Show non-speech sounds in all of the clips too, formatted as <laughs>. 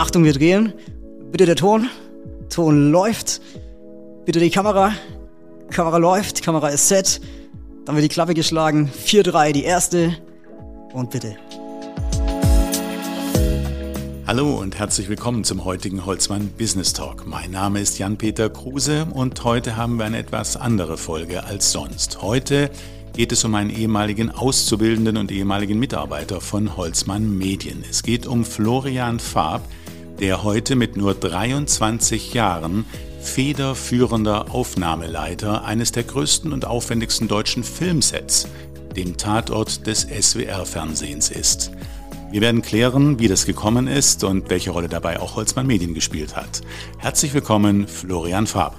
Achtung, wir drehen. Bitte der Ton. Ton läuft. Bitte die Kamera. Kamera läuft, Kamera ist set. Dann wird die Klappe geschlagen. 4-3, die erste. Und bitte. Hallo und herzlich willkommen zum heutigen Holzmann Business Talk. Mein Name ist Jan-Peter Kruse und heute haben wir eine etwas andere Folge als sonst. Heute geht es um einen ehemaligen Auszubildenden und ehemaligen Mitarbeiter von Holzmann Medien. Es geht um Florian Farb, der heute mit nur 23 Jahren federführender Aufnahmeleiter eines der größten und aufwendigsten deutschen Filmsets, dem Tatort des SWR-Fernsehens ist. Wir werden klären, wie das gekommen ist und welche Rolle dabei auch Holzmann Medien gespielt hat. Herzlich willkommen, Florian Farb.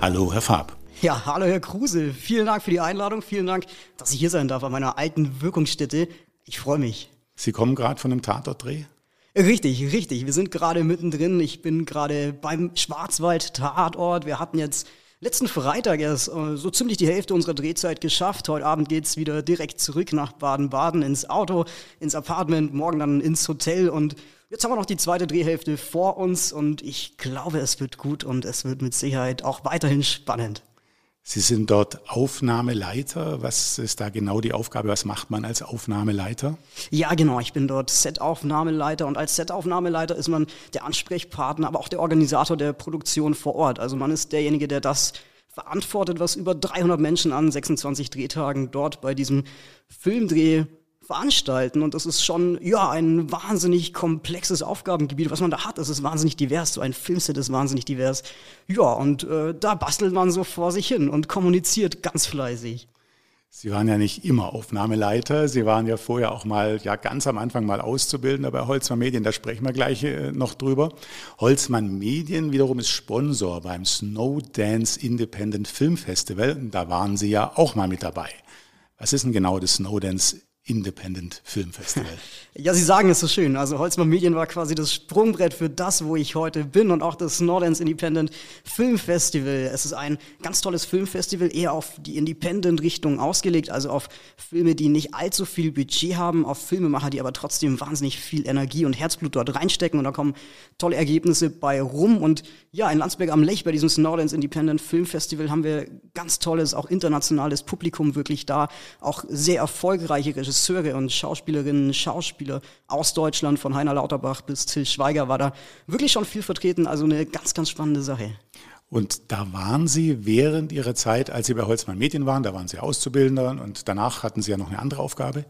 Hallo, Herr Farb. Ja, hallo Herr Kruse. Vielen Dank für die Einladung. Vielen Dank, dass ich hier sein darf an meiner alten Wirkungsstätte. Ich freue mich. Sie kommen gerade von einem Tatortdreh? Richtig, richtig. Wir sind gerade mittendrin. Ich bin gerade beim Schwarzwald-Tatort. Wir hatten jetzt letzten Freitag erst äh, so ziemlich die Hälfte unserer Drehzeit geschafft. Heute Abend geht's wieder direkt zurück nach Baden-Baden ins Auto, ins Apartment, morgen dann ins Hotel und Jetzt haben wir noch die zweite Drehhälfte vor uns und ich glaube, es wird gut und es wird mit Sicherheit auch weiterhin spannend. Sie sind dort Aufnahmeleiter. Was ist da genau die Aufgabe? Was macht man als Aufnahmeleiter? Ja, genau. Ich bin dort Set-Aufnahmeleiter und als Set-Aufnahmeleiter ist man der Ansprechpartner, aber auch der Organisator der Produktion vor Ort. Also man ist derjenige, der das verantwortet, was über 300 Menschen an 26 Drehtagen dort bei diesem Filmdreh veranstalten. Und das ist schon, ja, ein wahnsinnig komplexes Aufgabengebiet, was man da hat. Es ist wahnsinnig divers. So ein Filmset ist wahnsinnig divers. Ja, und äh, da bastelt man so vor sich hin und kommuniziert ganz fleißig. Sie waren ja nicht immer Aufnahmeleiter. Sie waren ja vorher auch mal, ja, ganz am Anfang mal Auszubildender bei Holzmann Medien. Da sprechen wir gleich äh, noch drüber. Holzmann Medien wiederum ist Sponsor beim Snowdance Independent Film Festival. Da waren Sie ja auch mal mit dabei. Was ist denn genau das Snowdance Independent Film Festival. <laughs> Ja, Sie sagen es so schön. Also Holzmann Medien war quasi das Sprungbrett für das, wo ich heute bin und auch das Nordens Independent Film Festival. Es ist ein ganz tolles Filmfestival, eher auf die Independent-Richtung ausgelegt, also auf Filme, die nicht allzu viel Budget haben, auf Filmemacher, die aber trotzdem wahnsinnig viel Energie und Herzblut dort reinstecken und da kommen tolle Ergebnisse bei rum. Und ja, in Landsberg am Lech bei diesem Nordens Independent Film Festival haben wir ganz tolles, auch internationales Publikum wirklich da, auch sehr erfolgreiche Regisseure Regisseure und Schauspielerinnen, Schauspieler aus Deutschland, von Heiner Lauterbach bis Till Schweiger war da wirklich schon viel vertreten. Also eine ganz, ganz spannende Sache. Und da waren Sie während Ihrer Zeit, als Sie bei Holzmann Medien waren, da waren Sie Auszubildender und danach hatten Sie ja noch eine andere Aufgabe?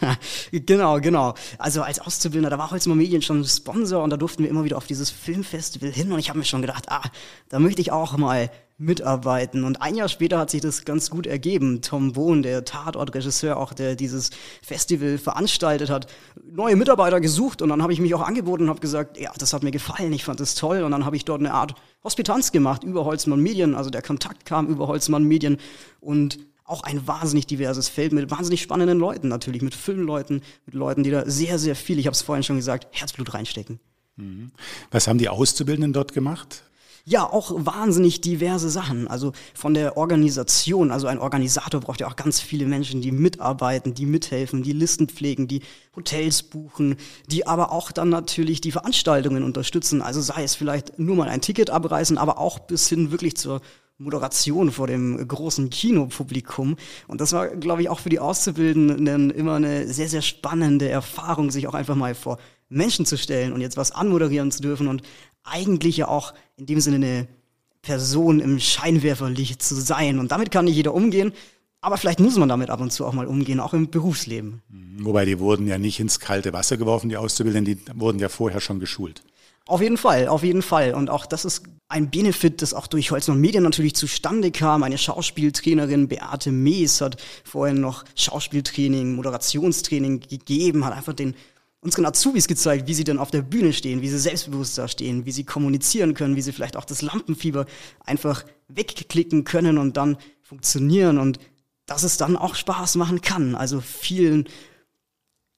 <laughs> genau, genau. Also als Auszubildender, da war Holzmann Medien schon Sponsor und da durften wir immer wieder auf dieses Filmfestival hin und ich habe mir schon gedacht, ah, da möchte ich auch mal mitarbeiten. Und ein Jahr später hat sich das ganz gut ergeben. Tom Bohn, der Tatortregisseur, auch der dieses Festival veranstaltet hat, neue Mitarbeiter gesucht und dann habe ich mich auch angeboten und habe gesagt, ja, das hat mir gefallen, ich fand das toll und dann habe ich dort eine Art Hospitanz gemacht über Holzmann Medien, also der Kontakt kam über Holzmann Medien und auch ein wahnsinnig diverses Feld mit wahnsinnig spannenden Leuten natürlich, mit Filmleuten, mit Leuten, die da sehr, sehr viel, ich habe es vorhin schon gesagt, Herzblut reinstecken. Mhm. Was haben die Auszubildenden dort gemacht? Ja, auch wahnsinnig diverse Sachen. Also von der Organisation. Also ein Organisator braucht ja auch ganz viele Menschen, die mitarbeiten, die mithelfen, die Listen pflegen, die Hotels buchen, die aber auch dann natürlich die Veranstaltungen unterstützen. Also sei es vielleicht nur mal ein Ticket abreißen, aber auch bis hin wirklich zur Moderation vor dem großen Kinopublikum. Und das war, glaube ich, auch für die Auszubildenden immer eine sehr, sehr spannende Erfahrung, sich auch einfach mal vor Menschen zu stellen und jetzt was anmoderieren zu dürfen und eigentlich ja auch in dem Sinne eine Person im Scheinwerferlicht zu sein. Und damit kann nicht jeder umgehen. Aber vielleicht muss man damit ab und zu auch mal umgehen, auch im Berufsleben. Wobei die wurden ja nicht ins kalte Wasser geworfen, die Auszubildenden, die wurden ja vorher schon geschult. Auf jeden Fall, auf jeden Fall. Und auch das ist ein Benefit, das auch durch Holzmann Medien natürlich zustande kam. Eine Schauspieltrainerin, Beate Mees, hat vorhin noch Schauspieltraining, Moderationstraining gegeben, hat einfach den unseren Azubis gezeigt, wie sie dann auf der Bühne stehen, wie sie selbstbewusst da stehen, wie sie kommunizieren können, wie sie vielleicht auch das Lampenfieber einfach wegklicken können und dann funktionieren und dass es dann auch Spaß machen kann. Also vielen,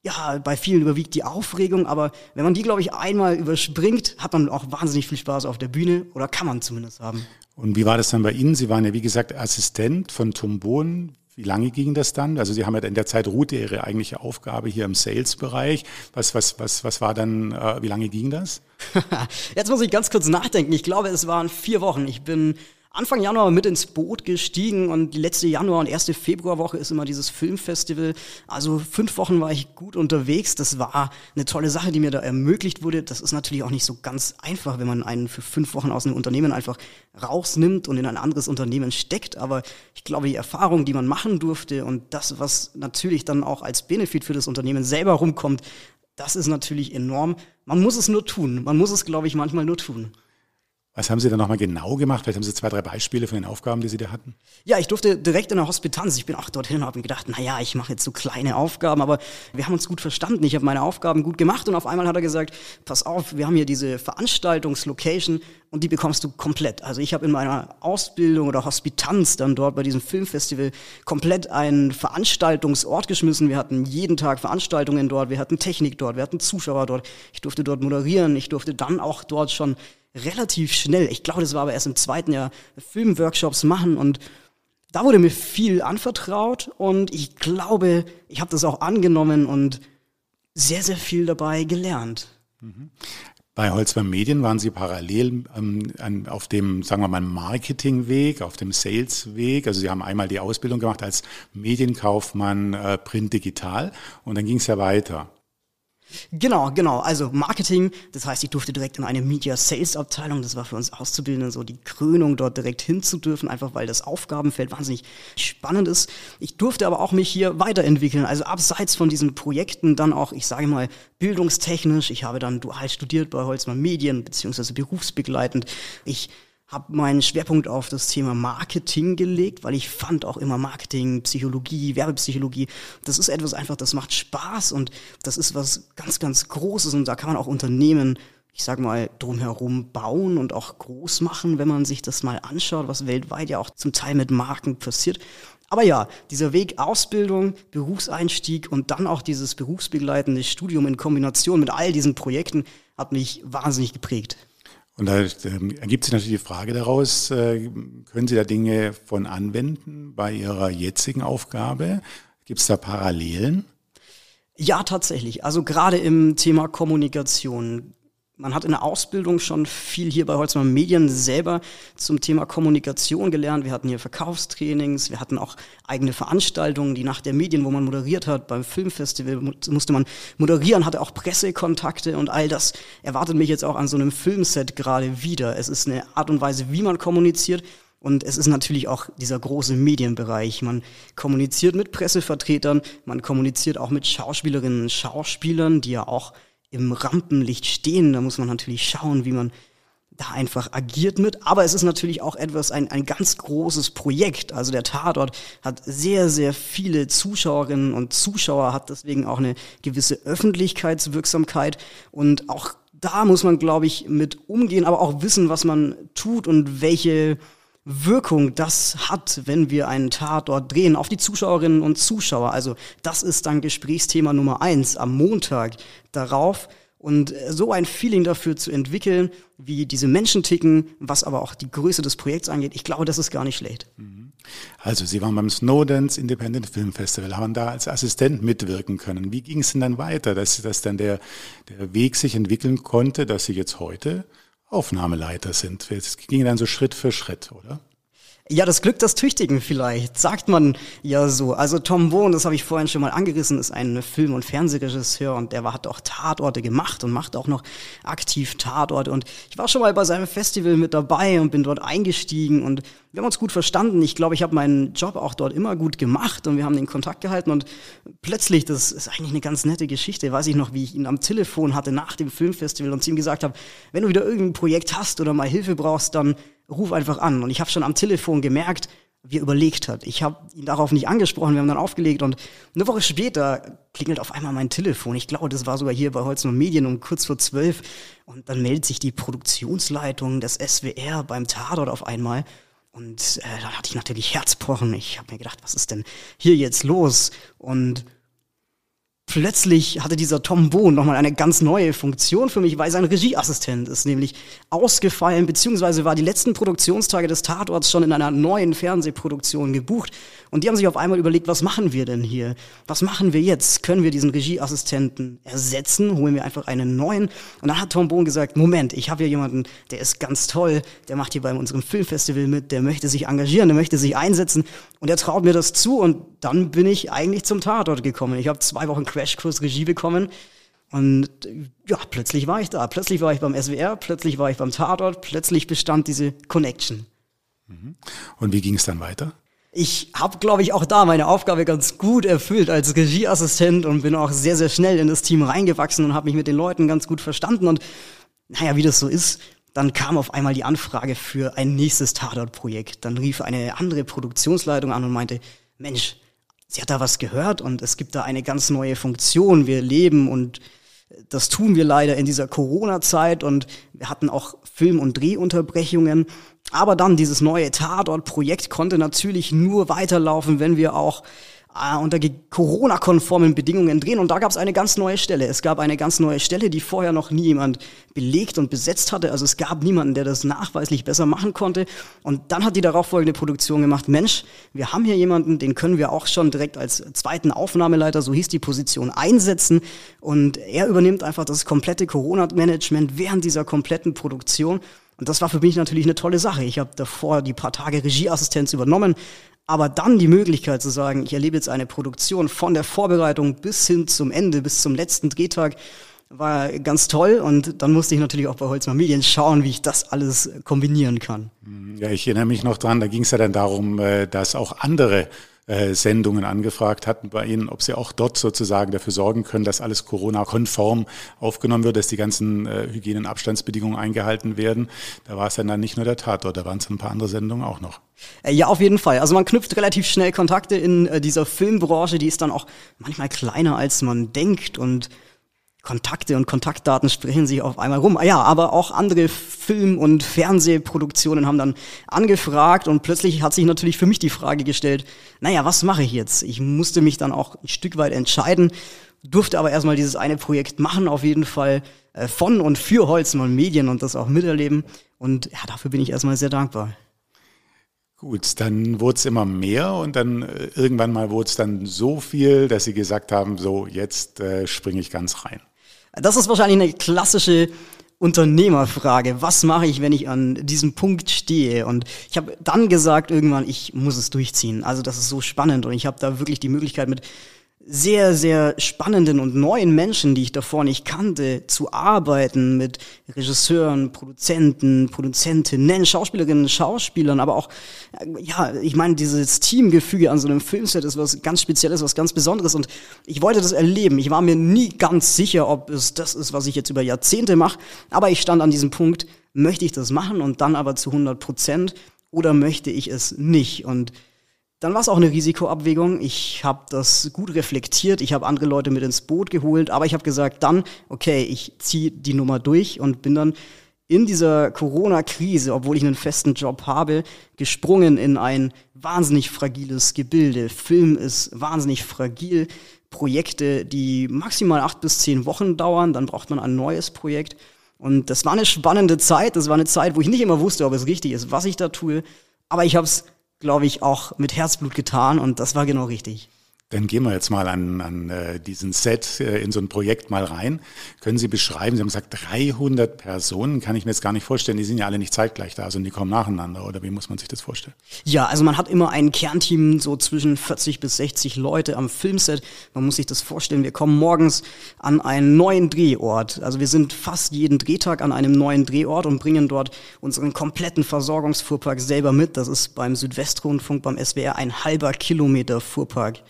ja, bei vielen überwiegt die Aufregung, aber wenn man die, glaube ich, einmal überspringt, hat man auch wahnsinnig viel Spaß auf der Bühne oder kann man zumindest haben. Und wie war das dann bei Ihnen? Sie waren ja, wie gesagt, Assistent von Tom Bohn. Wie lange ging das dann? Also Sie haben ja in der Zeit ruhte Ihre eigentliche Aufgabe hier im Sales-Bereich. Was, was, was, was war dann, äh, wie lange ging das? <laughs> Jetzt muss ich ganz kurz nachdenken. Ich glaube, es waren vier Wochen. Ich bin Anfang Januar mit ins Boot gestiegen und die letzte Januar- und erste Februarwoche ist immer dieses Filmfestival. Also fünf Wochen war ich gut unterwegs. Das war eine tolle Sache, die mir da ermöglicht wurde. Das ist natürlich auch nicht so ganz einfach, wenn man einen für fünf Wochen aus einem Unternehmen einfach rausnimmt und in ein anderes Unternehmen steckt. Aber ich glaube, die Erfahrung, die man machen durfte und das, was natürlich dann auch als Benefit für das Unternehmen selber rumkommt, das ist natürlich enorm. Man muss es nur tun. Man muss es, glaube ich, manchmal nur tun. Was haben Sie da nochmal genau gemacht? Vielleicht haben Sie zwei, drei Beispiele von den Aufgaben, die Sie da hatten. Ja, ich durfte direkt in der Hospitanz. Ich bin auch dorthin und habe mir gedacht, na ja, ich mache jetzt so kleine Aufgaben, aber wir haben uns gut verstanden. Ich habe meine Aufgaben gut gemacht und auf einmal hat er gesagt, pass auf, wir haben hier diese Veranstaltungslocation und die bekommst du komplett. Also ich habe in meiner Ausbildung oder Hospitanz dann dort bei diesem Filmfestival komplett einen Veranstaltungsort geschmissen. Wir hatten jeden Tag Veranstaltungen dort, wir hatten Technik dort, wir hatten Zuschauer dort. Ich durfte dort moderieren, ich durfte dann auch dort schon relativ schnell, ich glaube, das war aber erst im zweiten Jahr, Filmworkshops machen und da wurde mir viel anvertraut und ich glaube, ich habe das auch angenommen und sehr, sehr viel dabei gelernt. Bei Holzmann Medien waren Sie parallel ähm, auf dem, sagen wir mal, Marketingweg, auf dem Salesweg. Also Sie haben einmal die Ausbildung gemacht als Medienkaufmann äh, Print Digital und dann ging es ja weiter. Genau, genau. Also Marketing, das heißt, ich durfte direkt in eine Media Sales Abteilung, das war für uns Auszubildende so die Krönung, dort direkt hin zu dürfen, einfach weil das Aufgabenfeld wahnsinnig spannend ist. Ich durfte aber auch mich hier weiterentwickeln, also abseits von diesen Projekten dann auch, ich sage mal, bildungstechnisch. Ich habe dann dual studiert bei Holzmann Medien, beziehungsweise berufsbegleitend. Ich habe meinen Schwerpunkt auf das Thema Marketing gelegt, weil ich fand auch immer Marketing, Psychologie, Werbepsychologie, das ist etwas einfach, das macht Spaß und das ist was ganz, ganz Großes und da kann man auch Unternehmen, ich sag mal, drumherum bauen und auch groß machen, wenn man sich das mal anschaut, was weltweit ja auch zum Teil mit Marken passiert. Aber ja, dieser Weg Ausbildung, Berufseinstieg und dann auch dieses berufsbegleitende Studium in Kombination mit all diesen Projekten hat mich wahnsinnig geprägt. Und da ähm, ergibt sich natürlich die Frage daraus, äh, können Sie da Dinge von anwenden bei Ihrer jetzigen Aufgabe? Gibt es da Parallelen? Ja, tatsächlich. Also gerade im Thema Kommunikation man hat in der Ausbildung schon viel hier bei Holzmann Medien selber zum Thema Kommunikation gelernt. Wir hatten hier Verkaufstrainings, wir hatten auch eigene Veranstaltungen, die Nacht der Medien, wo man moderiert hat. Beim Filmfestival musste man moderieren, hatte auch Pressekontakte und all das erwartet mich jetzt auch an so einem Filmset gerade wieder. Es ist eine Art und Weise, wie man kommuniziert. Und es ist natürlich auch dieser große Medienbereich. Man kommuniziert mit Pressevertretern, man kommuniziert auch mit Schauspielerinnen und Schauspielern, die ja auch im Rampenlicht stehen. Da muss man natürlich schauen, wie man da einfach agiert mit. Aber es ist natürlich auch etwas, ein, ein ganz großes Projekt. Also der Tatort hat sehr, sehr viele Zuschauerinnen und Zuschauer, hat deswegen auch eine gewisse Öffentlichkeitswirksamkeit. Und auch da muss man, glaube ich, mit umgehen, aber auch wissen, was man tut und welche Wirkung das hat, wenn wir einen Tatort drehen auf die Zuschauerinnen und Zuschauer. Also das ist dann Gesprächsthema Nummer eins am Montag darauf. Und so ein Feeling dafür zu entwickeln, wie diese Menschen ticken, was aber auch die Größe des Projekts angeht, ich glaube, das ist gar nicht schlecht. Mhm. Also Sie waren beim Snowdens Independent Film Festival, haben da als Assistent mitwirken können. Wie ging es denn dann weiter, dass, dass dann der, der Weg sich entwickeln konnte, dass Sie jetzt heute Aufnahmeleiter sind. Es ging dann so Schritt für Schritt, oder? Ja, das Glück des Tüchtigen vielleicht, sagt man ja so. Also Tom Bohn, das habe ich vorhin schon mal angerissen, ist ein Film- und Fernsehregisseur und der hat auch Tatorte gemacht und macht auch noch aktiv Tatorte. Und ich war schon mal bei seinem Festival mit dabei und bin dort eingestiegen und wir haben uns gut verstanden. Ich glaube, ich habe meinen Job auch dort immer gut gemacht und wir haben den Kontakt gehalten und plötzlich, das ist eigentlich eine ganz nette Geschichte, weiß ich noch, wie ich ihn am Telefon hatte nach dem Filmfestival und zu ihm gesagt habe, wenn du wieder irgendein Projekt hast oder mal Hilfe brauchst, dann ruf einfach an. Und ich habe schon am Telefon gemerkt, wie er überlegt hat. Ich habe ihn darauf nicht angesprochen, wir haben dann aufgelegt und eine Woche später klingelt auf einmal mein Telefon. Ich glaube, das war sogar hier bei Holz und Medien um kurz vor zwölf. Und dann meldet sich die Produktionsleitung des SWR beim Tatort auf einmal. Und äh, da hatte ich natürlich Herzpochen. Ich habe mir gedacht, was ist denn hier jetzt los? Und plötzlich hatte dieser Tom Bohn nochmal eine ganz neue Funktion für mich, weil sein Regieassistent ist nämlich ausgefallen, beziehungsweise war die letzten Produktionstage des Tatorts schon in einer neuen Fernsehproduktion gebucht. Und die haben sich auf einmal überlegt, was machen wir denn hier? Was machen wir jetzt? Können wir diesen Regieassistenten ersetzen? Holen wir einfach einen neuen? Und dann hat Tom Bohn gesagt, Moment, ich habe hier jemanden, der ist ganz toll, der macht hier bei unserem Filmfestival mit, der möchte sich engagieren, der möchte sich einsetzen und er traut mir das zu und dann bin ich eigentlich zum Tatort gekommen. Ich habe zwei Wochen Crashkurs Regie bekommen. Und ja, plötzlich war ich da. Plötzlich war ich beim SWR, plötzlich war ich beim Tatort, plötzlich bestand diese Connection. Mhm. Und wie ging es dann weiter? Ich habe, glaube ich, auch da meine Aufgabe ganz gut erfüllt als Regieassistent und bin auch sehr, sehr schnell in das Team reingewachsen und habe mich mit den Leuten ganz gut verstanden. Und naja, wie das so ist, dann kam auf einmal die Anfrage für ein nächstes Tatort-Projekt. Dann rief eine andere Produktionsleitung an und meinte, Mensch, sie hat da was gehört und es gibt da eine ganz neue Funktion. Wir leben und das tun wir leider in dieser Corona-Zeit und wir hatten auch Film- und Drehunterbrechungen. Aber dann dieses neue Tatort-Projekt konnte natürlich nur weiterlaufen, wenn wir auch unter Corona-konformen Bedingungen drehen. Und da gab es eine ganz neue Stelle. Es gab eine ganz neue Stelle, die vorher noch nie jemand belegt und besetzt hatte. Also es gab niemanden, der das nachweislich besser machen konnte. Und dann hat die darauffolgende Produktion gemacht, Mensch, wir haben hier jemanden, den können wir auch schon direkt als zweiten Aufnahmeleiter, so hieß die Position, einsetzen. Und er übernimmt einfach das komplette Corona-Management während dieser kompletten Produktion. Und das war für mich natürlich eine tolle Sache. Ich habe davor die paar Tage Regieassistenz übernommen, aber dann die Möglichkeit zu sagen, ich erlebe jetzt eine Produktion von der Vorbereitung bis hin zum Ende, bis zum letzten Drehtag, war ganz toll. Und dann musste ich natürlich auch bei Holzmann Medien schauen, wie ich das alles kombinieren kann. Ja, ich erinnere mich noch dran, da ging es ja dann darum, äh, dass auch andere äh, Sendungen angefragt hatten bei Ihnen, ob Sie auch dort sozusagen dafür sorgen können, dass alles Corona-konform aufgenommen wird, dass die ganzen äh, eingehalten werden. Da war es dann, dann nicht nur der Tatort, da waren es ein paar andere Sendungen auch noch. Äh, ja, auf jeden Fall. Also man knüpft relativ schnell Kontakte in äh, dieser Filmbranche, die ist dann auch manchmal kleiner, als man denkt und Kontakte und Kontaktdaten sprechen sich auf einmal rum. Ja, aber auch andere Film- und Fernsehproduktionen haben dann angefragt und plötzlich hat sich natürlich für mich die Frage gestellt, naja, was mache ich jetzt? Ich musste mich dann auch ein Stück weit entscheiden, durfte aber erstmal dieses eine Projekt machen, auf jeden Fall äh, von und für Holzmann Medien und das auch miterleben. Und ja, dafür bin ich erstmal sehr dankbar. Gut, dann wurde es immer mehr und dann äh, irgendwann mal wurde es dann so viel, dass Sie gesagt haben, so jetzt äh, springe ich ganz rein. Das ist wahrscheinlich eine klassische Unternehmerfrage. Was mache ich, wenn ich an diesem Punkt stehe? Und ich habe dann gesagt irgendwann, ich muss es durchziehen. Also das ist so spannend und ich habe da wirklich die Möglichkeit mit sehr, sehr spannenden und neuen Menschen, die ich davor nicht kannte, zu arbeiten mit Regisseuren, Produzenten, Produzentinnen, Schauspielerinnen, Schauspielern, aber auch, ja, ich meine, dieses Teamgefüge an so einem Filmset ist was ganz Spezielles, was ganz Besonderes und ich wollte das erleben. Ich war mir nie ganz sicher, ob es das ist, was ich jetzt über Jahrzehnte mache, aber ich stand an diesem Punkt, möchte ich das machen und dann aber zu 100 Prozent oder möchte ich es nicht und dann war es auch eine Risikoabwägung. Ich habe das gut reflektiert. Ich habe andere Leute mit ins Boot geholt. Aber ich habe gesagt, dann, okay, ich ziehe die Nummer durch und bin dann in dieser Corona-Krise, obwohl ich einen festen Job habe, gesprungen in ein wahnsinnig fragiles Gebilde. Film ist wahnsinnig fragil. Projekte, die maximal acht bis zehn Wochen dauern, dann braucht man ein neues Projekt. Und das war eine spannende Zeit. Das war eine Zeit, wo ich nicht immer wusste, ob es richtig ist, was ich da tue. Aber ich habe es glaube ich, auch mit Herzblut getan und das war genau richtig. Dann gehen wir jetzt mal an, an äh, diesen Set, äh, in so ein Projekt mal rein. Können Sie beschreiben, Sie haben gesagt, 300 Personen, kann ich mir jetzt gar nicht vorstellen, die sind ja alle nicht zeitgleich da, sondern die kommen nacheinander, oder wie muss man sich das vorstellen? Ja, also man hat immer ein Kernteam, so zwischen 40 bis 60 Leute am Filmset. Man muss sich das vorstellen, wir kommen morgens an einen neuen Drehort. Also wir sind fast jeden Drehtag an einem neuen Drehort und bringen dort unseren kompletten Versorgungsfuhrpark selber mit. Das ist beim Südwestrundfunk, beim SWR ein halber Kilometer Fuhrpark.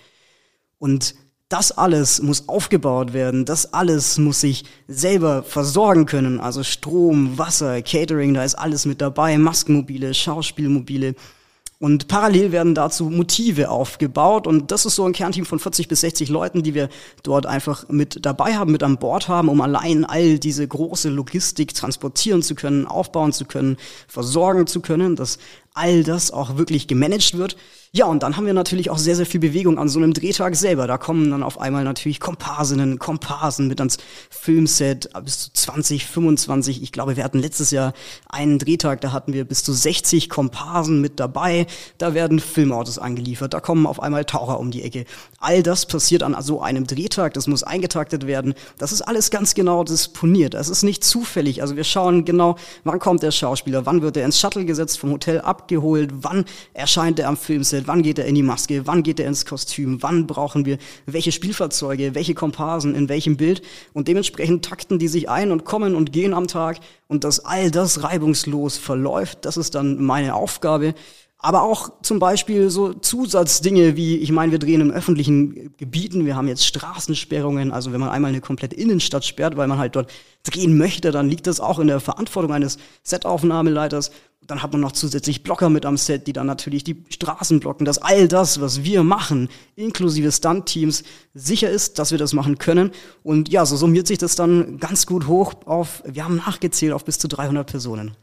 Und das alles muss aufgebaut werden, das alles muss sich selber versorgen können. Also Strom, Wasser, Catering, da ist alles mit dabei, Maskenmobile, Schauspielmobile. Und parallel werden dazu Motive aufgebaut und das ist so ein Kernteam von 40 bis 60 Leuten, die wir dort einfach mit dabei haben, mit an Bord haben, um allein all diese große Logistik transportieren zu können, aufbauen zu können, versorgen zu können. Das all das auch wirklich gemanagt wird. Ja, und dann haben wir natürlich auch sehr, sehr viel Bewegung an so einem Drehtag selber. Da kommen dann auf einmal natürlich Komparsinnen, Komparsen mit ans Filmset bis zu 20, 25. Ich glaube, wir hatten letztes Jahr einen Drehtag, da hatten wir bis zu 60 Komparsen mit dabei. Da werden Filmautos angeliefert, da kommen auf einmal Taucher um die Ecke. All das passiert an so einem Drehtag, das muss eingetaktet werden. Das ist alles ganz genau disponiert. Es ist nicht zufällig. Also wir schauen genau, wann kommt der Schauspieler, wann wird er ins Shuttle gesetzt, vom Hotel abgeholt, wann erscheint er am Filmset, wann geht er in die Maske, wann geht er ins Kostüm, wann brauchen wir welche Spielfahrzeuge, welche Komparsen, in welchem Bild. Und dementsprechend takten die sich ein und kommen und gehen am Tag. Und dass all das reibungslos verläuft, das ist dann meine Aufgabe. Aber auch zum Beispiel so Zusatzdinge wie, ich meine, wir drehen im öffentlichen Gebieten, wir haben jetzt Straßensperrungen, also wenn man einmal eine komplette Innenstadt sperrt, weil man halt dort drehen möchte, dann liegt das auch in der Verantwortung eines Setaufnahmeleiters. Dann hat man noch zusätzlich Blocker mit am Set, die dann natürlich die Straßen blocken, dass all das, was wir machen, inklusive Stunt-Teams, sicher ist, dass wir das machen können. Und ja, so summiert sich das dann ganz gut hoch auf, wir haben nachgezählt, auf bis zu 300 Personen.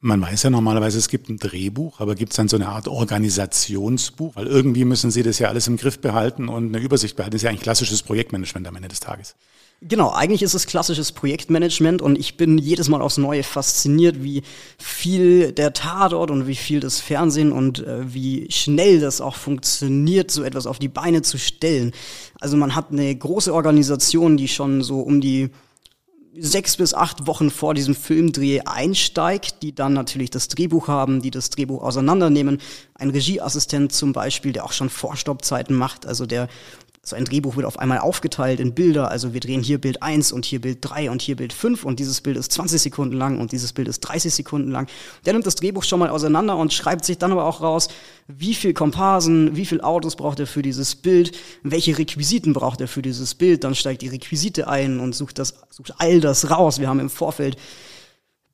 Man weiß ja normalerweise, es gibt ein Drehbuch, aber gibt es dann so eine Art Organisationsbuch? Weil irgendwie müssen Sie das ja alles im Griff behalten und eine Übersicht behalten. Das ist ja eigentlich klassisches Projektmanagement am Ende des Tages. Genau, eigentlich ist es klassisches Projektmanagement und ich bin jedes Mal aufs Neue fasziniert, wie viel der Tatort und wie viel das Fernsehen und äh, wie schnell das auch funktioniert, so etwas auf die Beine zu stellen. Also man hat eine große Organisation, die schon so um die sechs bis acht Wochen vor diesem Filmdreh einsteigt, die dann natürlich das Drehbuch haben, die das Drehbuch auseinandernehmen. Ein Regieassistent zum Beispiel, der auch schon Vorstoppzeiten macht, also der so ein Drehbuch wird auf einmal aufgeteilt in Bilder. Also wir drehen hier Bild 1 und hier Bild 3 und hier Bild 5 und dieses Bild ist 20 Sekunden lang und dieses Bild ist 30 Sekunden lang. Der nimmt das Drehbuch schon mal auseinander und schreibt sich dann aber auch raus, wie viel Komparsen, wie viel Autos braucht er für dieses Bild, welche Requisiten braucht er für dieses Bild. Dann steigt die Requisite ein und sucht das, sucht all das raus. Wir haben im Vorfeld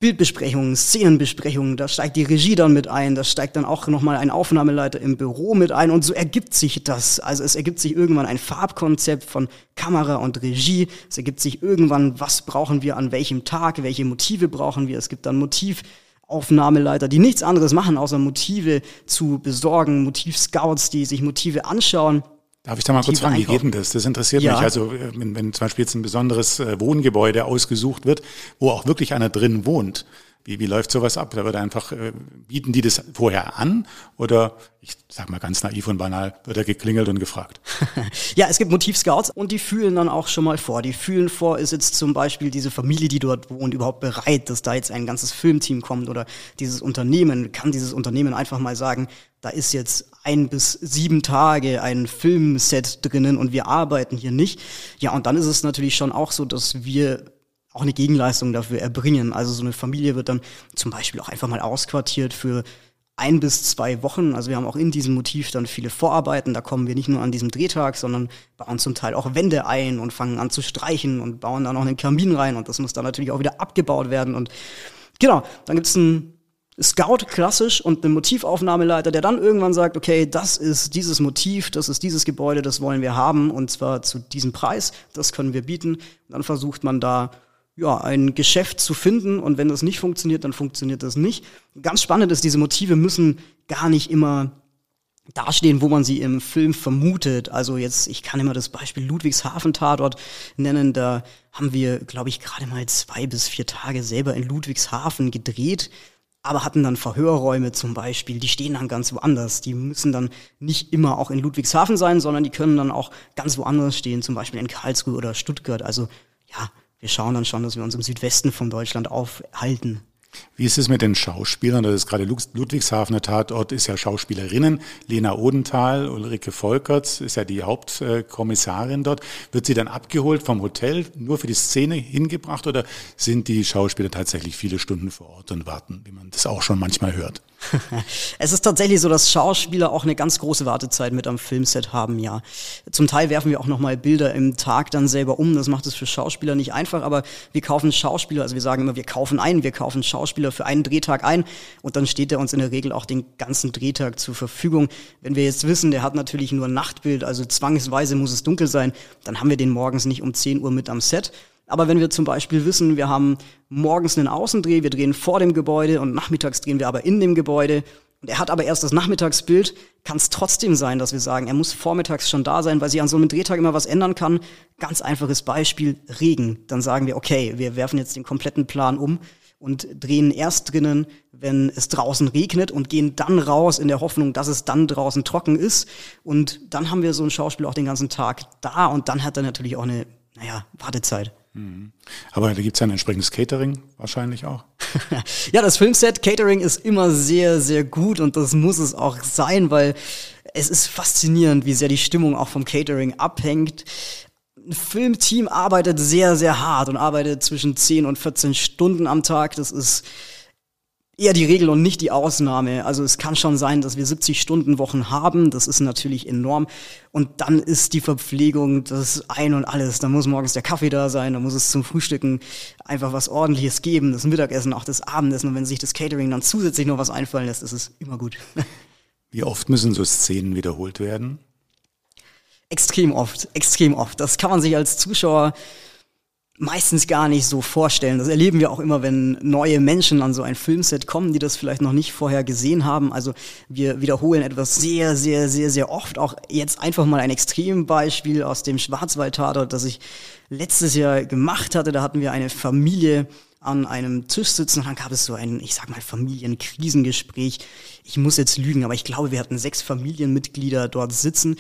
Bildbesprechungen, Szenenbesprechungen, da steigt die Regie dann mit ein, da steigt dann auch nochmal ein Aufnahmeleiter im Büro mit ein und so ergibt sich das. Also es ergibt sich irgendwann ein Farbkonzept von Kamera und Regie, es ergibt sich irgendwann, was brauchen wir an welchem Tag, welche Motive brauchen wir, es gibt dann Motivaufnahmeleiter, die nichts anderes machen, außer Motive zu besorgen, Motivscouts, die sich Motive anschauen Darf ich da mal kurz fragen, wie geht denn das? Das interessiert ja. mich. Also äh, wenn, wenn zum Beispiel jetzt ein besonderes äh, Wohngebäude ausgesucht wird, wo auch wirklich einer drin wohnt, wie, wie läuft sowas ab? Da wird einfach, äh, bieten die das vorher an oder ich sag mal ganz naiv und banal, wird er geklingelt und gefragt? <laughs> ja, es gibt Motivscouts und die fühlen dann auch schon mal vor. Die fühlen vor, ist jetzt zum Beispiel diese Familie, die dort wohnt, überhaupt bereit, dass da jetzt ein ganzes Filmteam kommt oder dieses Unternehmen, kann dieses Unternehmen einfach mal sagen, da ist jetzt ein bis sieben Tage ein Filmset drinnen und wir arbeiten hier nicht. Ja, und dann ist es natürlich schon auch so, dass wir auch eine Gegenleistung dafür erbringen. Also so eine Familie wird dann zum Beispiel auch einfach mal ausquartiert für ein bis zwei Wochen. Also wir haben auch in diesem Motiv dann viele Vorarbeiten. Da kommen wir nicht nur an diesem Drehtag, sondern bauen zum Teil auch Wände ein und fangen an zu streichen und bauen dann auch einen Kamin rein. Und das muss dann natürlich auch wieder abgebaut werden. Und genau, dann gibt's einen Scout klassisch und einen Motivaufnahmeleiter, der dann irgendwann sagt, okay, das ist dieses Motiv, das ist dieses Gebäude, das wollen wir haben und zwar zu diesem Preis, das können wir bieten. Und dann versucht man da ja, ein Geschäft zu finden und wenn das nicht funktioniert, dann funktioniert das nicht. Ganz spannend ist, diese Motive müssen gar nicht immer dastehen, wo man sie im Film vermutet. Also jetzt, ich kann immer das Beispiel Ludwigshafen-Tatort nennen. Da haben wir, glaube ich, gerade mal zwei bis vier Tage selber in Ludwigshafen gedreht, aber hatten dann Verhörräume zum Beispiel. Die stehen dann ganz woanders. Die müssen dann nicht immer auch in Ludwigshafen sein, sondern die können dann auch ganz woanders stehen, zum Beispiel in Karlsruhe oder Stuttgart. Also ja, wir schauen dann schon, dass wir uns im Südwesten von Deutschland aufhalten. Wie ist es mit den Schauspielern? Das ist gerade Ludwigshafener Tatort, ist ja Schauspielerinnen. Lena Odenthal, Ulrike Volkerts ist ja die Hauptkommissarin dort. Wird sie dann abgeholt vom Hotel, nur für die Szene hingebracht oder sind die Schauspieler tatsächlich viele Stunden vor Ort und warten, wie man das auch schon manchmal hört? <laughs> es ist tatsächlich so, dass Schauspieler auch eine ganz große Wartezeit mit am Filmset haben, ja. Zum Teil werfen wir auch nochmal Bilder im Tag dann selber um. Das macht es für Schauspieler nicht einfach, aber wir kaufen Schauspieler, also wir sagen immer, wir kaufen ein, wir kaufen Schauspieler für einen Drehtag ein und dann steht er uns in der Regel auch den ganzen Drehtag zur Verfügung. Wenn wir jetzt wissen, der hat natürlich nur ein Nachtbild, also zwangsweise muss es dunkel sein, dann haben wir den morgens nicht um 10 Uhr mit am Set aber wenn wir zum Beispiel wissen, wir haben morgens einen Außendreh, wir drehen vor dem Gebäude und nachmittags drehen wir aber in dem Gebäude und er hat aber erst das Nachmittagsbild, kann es trotzdem sein, dass wir sagen, er muss vormittags schon da sein, weil sich an so einem Drehtag immer was ändern kann. Ganz einfaches Beispiel, Regen. Dann sagen wir, okay, wir werfen jetzt den kompletten Plan um und drehen erst drinnen, wenn es draußen regnet und gehen dann raus in der Hoffnung, dass es dann draußen trocken ist. Und dann haben wir so ein Schauspiel auch den ganzen Tag da und dann hat er natürlich auch eine, naja, Wartezeit. Mhm. Aber da gibt es ja ein entsprechendes Catering wahrscheinlich auch. <laughs> ja, das Filmset Catering ist immer sehr, sehr gut und das muss es auch sein, weil es ist faszinierend, wie sehr die Stimmung auch vom Catering abhängt. Ein Filmteam arbeitet sehr, sehr hart und arbeitet zwischen 10 und 14 Stunden am Tag. Das ist eher die Regel und nicht die Ausnahme. Also es kann schon sein, dass wir 70 Stunden Wochen haben. Das ist natürlich enorm. Und dann ist die Verpflegung das Ein und Alles. Da muss morgens der Kaffee da sein, da muss es zum Frühstücken einfach was Ordentliches geben, das Mittagessen, auch das Abendessen. Und wenn sich das Catering dann zusätzlich noch was einfallen lässt, ist es immer gut. Wie oft müssen so Szenen wiederholt werden? Extrem oft, extrem oft. Das kann man sich als Zuschauer meistens gar nicht so vorstellen. Das erleben wir auch immer, wenn neue Menschen an so ein Filmset kommen, die das vielleicht noch nicht vorher gesehen haben. Also wir wiederholen etwas sehr, sehr, sehr, sehr oft. Auch jetzt einfach mal ein Extrembeispiel aus dem Schwarzwaldtatort, das ich letztes Jahr gemacht hatte. Da hatten wir eine Familie an einem Tisch sitzen und dann gab es so ein, ich sag mal, Familienkrisengespräch. Ich muss jetzt lügen, aber ich glaube, wir hatten sechs Familienmitglieder dort sitzen